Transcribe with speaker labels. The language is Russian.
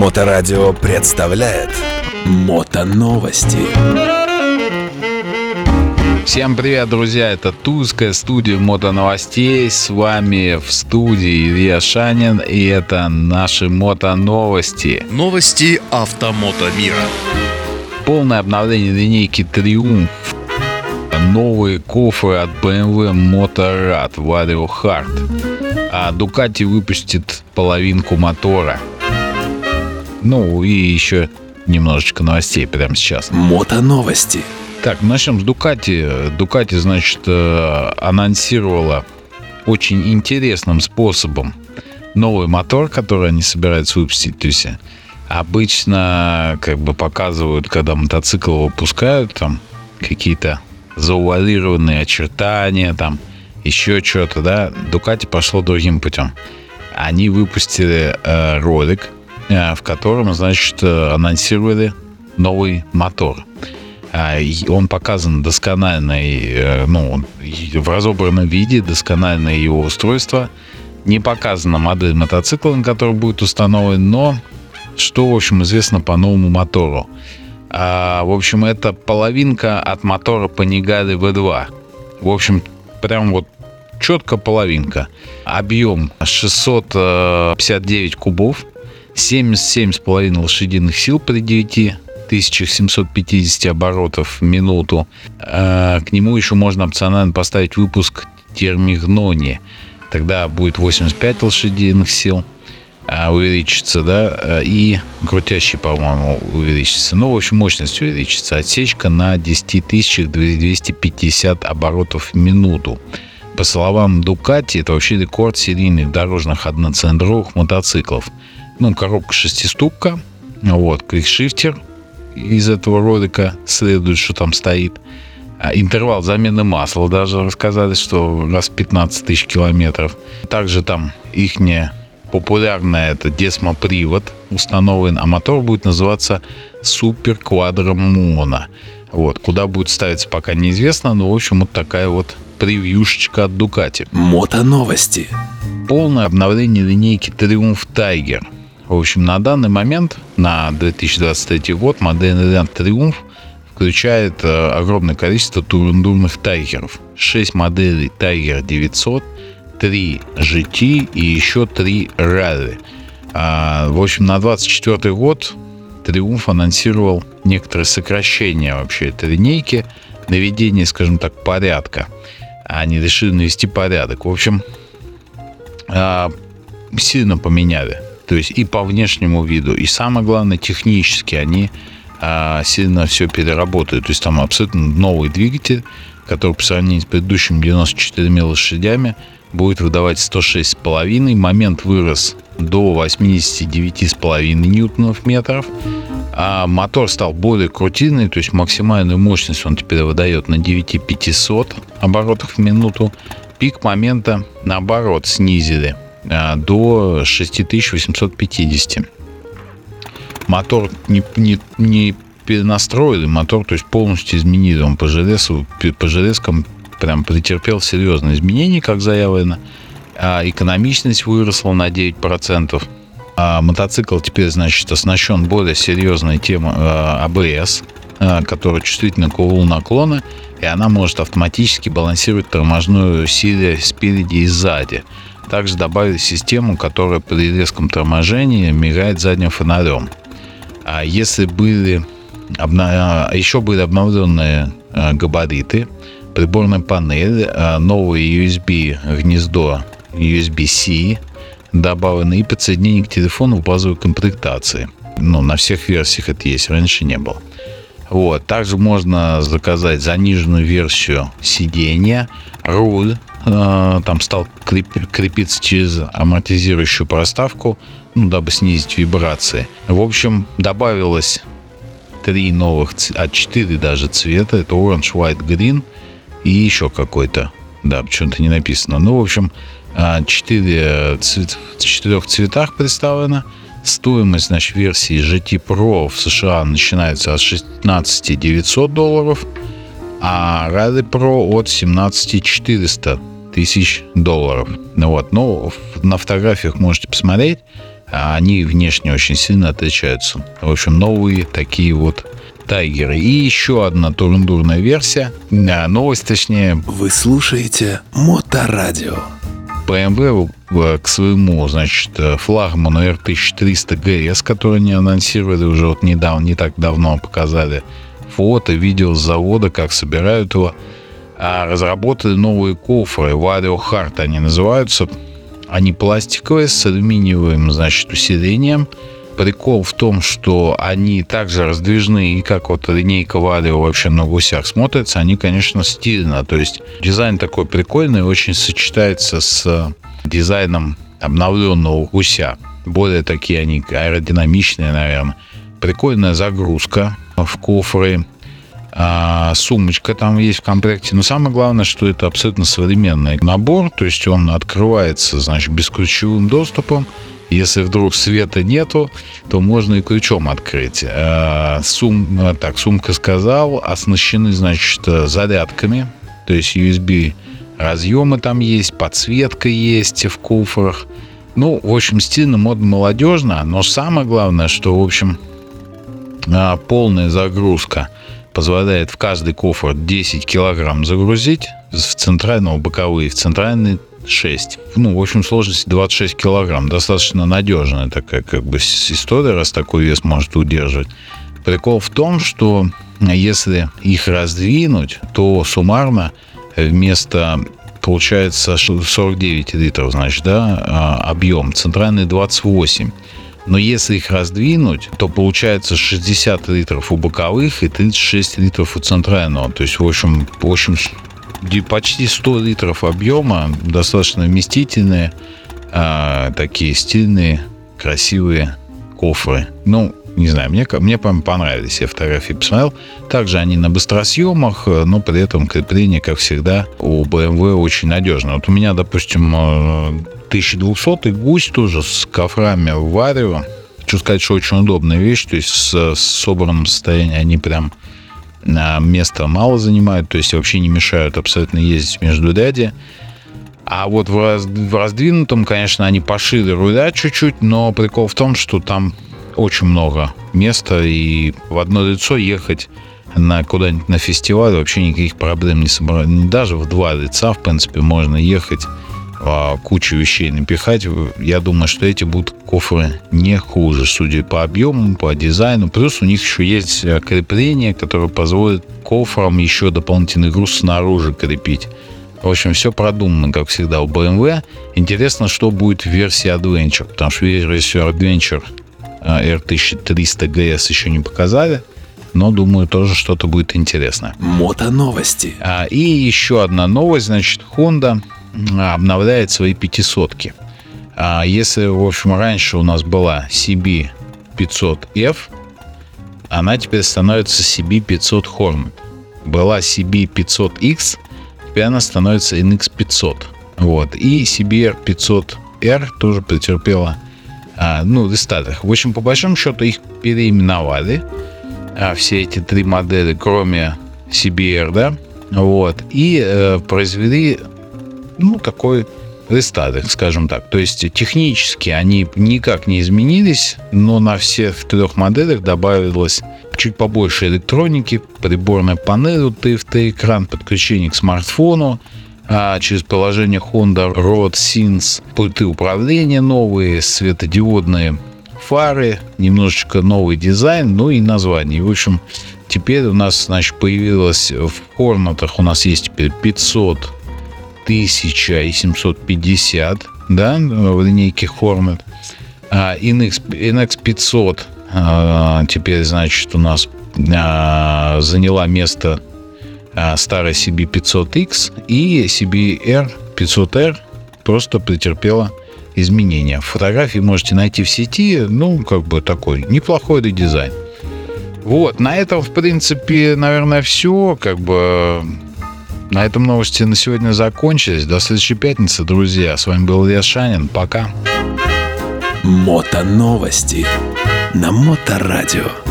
Speaker 1: Моторадио представляет Мотоновости.
Speaker 2: Всем привет, друзья! Это Тузская студия мотоновостей. С вами в студии Илья Шанин, и это наши мотоновости.
Speaker 3: Новости автомото мира.
Speaker 2: Полное обновление линейки Триумф. Новые кофры от BMW Motorrad Vario Hard. А Ducati выпустит половинку мотора. Ну и еще немножечко новостей прямо сейчас.
Speaker 1: Мотоновости.
Speaker 2: Так, начнем с Дукати. Дукати, значит, э, анонсировала очень интересным способом новый мотор, который они собираются выпустить. То есть обычно как бы показывают, когда мотоцикл выпускают, там какие-то заувалированные очертания, там еще что-то, да. Дукати пошло другим путем. Они выпустили э, ролик, э, в котором, значит, э, анонсировали новый мотор. А, он показан доскональный, э, ну, в разобранном виде, доскональное его устройство. Не показана модель мотоцикла, на который будет установлен, но что, в общем, известно по новому мотору. А, в общем, это половинка от мотора Panigale V2. В общем, прям вот четко половинка. Объем 659 кубов, 77,5 лошадиных сил при 9 1750 оборотов в минуту. А, к нему еще можно опционально поставить выпуск термигнони. Тогда будет 85 лошадиных сил а, увеличится, да, и крутящий, по-моему, увеличится. Ну, в общем, мощность увеличится. Отсечка на 10 250 оборотов в минуту. По словам Дукати, это вообще рекорд серийных дорожных одноцилиндровых мотоциклов. Ну, коробка шестиступка, вот, квикшифтер из этого ролика следует, что там стоит. А интервал замены масла даже рассказали, что раз 15 тысяч километров. Также там их популярная это десмопривод установлен, а мотор будет называться Супер Квадро Моно. Вот, куда будет ставиться, пока неизвестно, но, в общем, вот такая вот превьюшечка от Дукати.
Speaker 1: Мотоновости.
Speaker 2: Полное обновление линейки Triumph Tiger – в общем, на данный момент, на 2023 год, модельный ряд Triumph включает э, огромное количество турндурных тайгеров. 6 моделей Tiger 900, 3 GT и еще 3 Rally. А, в общем, на 2024 год Triumph анонсировал некоторые сокращения вообще этой линейки, наведение, скажем так, порядка. Они решили навести порядок. В общем, а, сильно поменяли то есть и по внешнему виду, и самое главное, технически они а, сильно все переработают. То есть там абсолютно новый двигатель, который по сравнению с предыдущим 94 лошадями будет выдавать 106,5. Момент вырос до 89,5 ньютонов метров. А мотор стал более крутильный, то есть максимальную мощность он теперь выдает на 9500 оборотах в минуту. Пик момента, наоборот, снизили до 6850. Мотор не, не, не перенастроили, мотор то есть полностью изменили. Он по железу, по железкам прям претерпел серьезные изменения, как заявлено. А экономичность выросла на 9%. А мотоцикл теперь, значит, оснащен более серьезной темой АБС, а, которая чувствительна к углу наклона, и она может автоматически балансировать торможную силе спереди и сзади. Также добавили систему, которая при резком торможении мигает задним фонарем. А если были обна... А, еще были обновленные а, габариты, приборная панель, а, новое USB гнездо USB-C добавлено и подсоединение к телефону в базовой комплектации. Ну, на всех версиях это есть, раньше не было. Вот. Также можно заказать заниженную версию сидения, руль там стал крепиться через амортизирующую проставку, ну, дабы снизить вибрации. В общем, добавилось три новых, а четыре даже цвета. Это orange, white, green и еще какой-то. Да, почему-то не написано. Ну, в общем, а, четыре цвет, в четырех цветах представлено. Стоимость, значит, версии GT Pro в США начинается от 16 900 долларов, а Rally Pro от 17 400 тысяч долларов. Ну вот, ну, на фотографиях можете посмотреть. а они внешне очень сильно отличаются. В общем, новые такие вот Тайгеры. И еще одна турндурная версия, а, новость точнее.
Speaker 1: Вы слушаете Моторадио.
Speaker 2: BMW э, к своему, значит, э, флагману R1300 GS, который они анонсировали уже вот недавно, не так давно показали фото, видео с завода, как собирают его. А разработали новые кофры, Vario Hard они называются. Они пластиковые, с алюминиевым, значит, усилением. Прикол в том, что они также раздвижны, и как вот линейка Vario вообще на гусях смотрится, они, конечно, стильно. То есть дизайн такой прикольный, очень сочетается с дизайном обновленного гуся. Более такие они аэродинамичные, наверное. Прикольная загрузка в кофры а, сумочка там есть в комплекте. Но самое главное, что это абсолютно современный набор, то есть он открывается, значит, бесключевым доступом. Если вдруг света нету, то можно и ключом открыть. А, сум, так, сумка сказал, оснащены, значит, зарядками, то есть USB разъемы там есть, подсветка есть в кофрах. Ну, в общем, стильно, модно, молодежно, но самое главное, что, в общем, а, полная загрузка – позволяет в каждый кофр 10 килограмм загрузить в центрального боковые, в центральный 6. Ну, в общем, сложности 26 килограмм. Достаточно надежная такая как бы история, раз такой вес может удерживать. Прикол в том, что если их раздвинуть, то суммарно вместо получается 49 литров, значит, да, а, объем, центральный 28. Но если их раздвинуть, то получается 60 литров у боковых и 36 литров у центрального. То есть, в общем, в общем почти 100 литров объема, достаточно вместительные, а, такие стильные, красивые кофры. Ну, не знаю, мне, мне прям понравились, я фотографии посмотрел. Также они на быстросъемах, но при этом крепление, как всегда, у BMW очень надежно. Вот у меня, допустим, 1200 э, гусь тоже с кофрами в Варио. Хочу сказать, что очень удобная вещь, то есть с, с собранном состоянии они прям места мало занимают, то есть вообще не мешают абсолютно ездить между ряде. А вот в раздвинутом, конечно, они пошире руля чуть-чуть, но прикол в том, что там очень много места, и в одно лицо ехать на куда-нибудь на фестиваль вообще никаких проблем не собрать. Даже в два лица, в принципе, можно ехать, а, кучу вещей напихать. Я думаю, что эти будут кофры не хуже, судя по объему, по дизайну. Плюс у них еще есть э, крепление, которое позволит кофрам еще дополнительный груз снаружи крепить. В общем, все продумано, как всегда, у BMW. Интересно, что будет в версии Adventure, потому что версию Adventure R1300 GS еще не показали, но думаю, тоже что-то будет интересное.
Speaker 1: Мото новости.
Speaker 2: А, и еще одна новость, значит, Honda обновляет свои пятисотки. А если, в общем, раньше у нас была CB 500F, она теперь становится CB 500 Hornet. Была CB 500X, теперь она становится NX 500. Вот. И CBR 500R тоже претерпела а, ну, рестайлах. В общем, по большому счету их переименовали, а, все эти три модели, кроме CBR, да, вот, и э, произвели, ну, такой рестайлинг, скажем так. То есть технически они никак не изменились, но на всех трех моделях добавилось чуть побольше электроники, приборная панель, TFT-экран, подключение к смартфону, а через приложение Honda Road Sense пульты управления новые, светодиодные фары, немножечко новый дизайн, ну и название. В общем, теперь у нас, значит, появилось в Хорнатах у нас есть теперь 500, 1000 и 750, да, в линейке Hornet. А NX, NX 500 а, теперь, значит, у нас а, заняла место старая CB500X и CBR 500R просто претерпела изменения. Фотографии можете найти в сети, ну, как бы такой неплохой дизайн. Вот, на этом, в принципе, наверное, все. Как бы на этом новости на сегодня закончились. До следующей пятницы, друзья. С вами был Илья Шанин. Пока.
Speaker 1: Мото новости на Моторадио.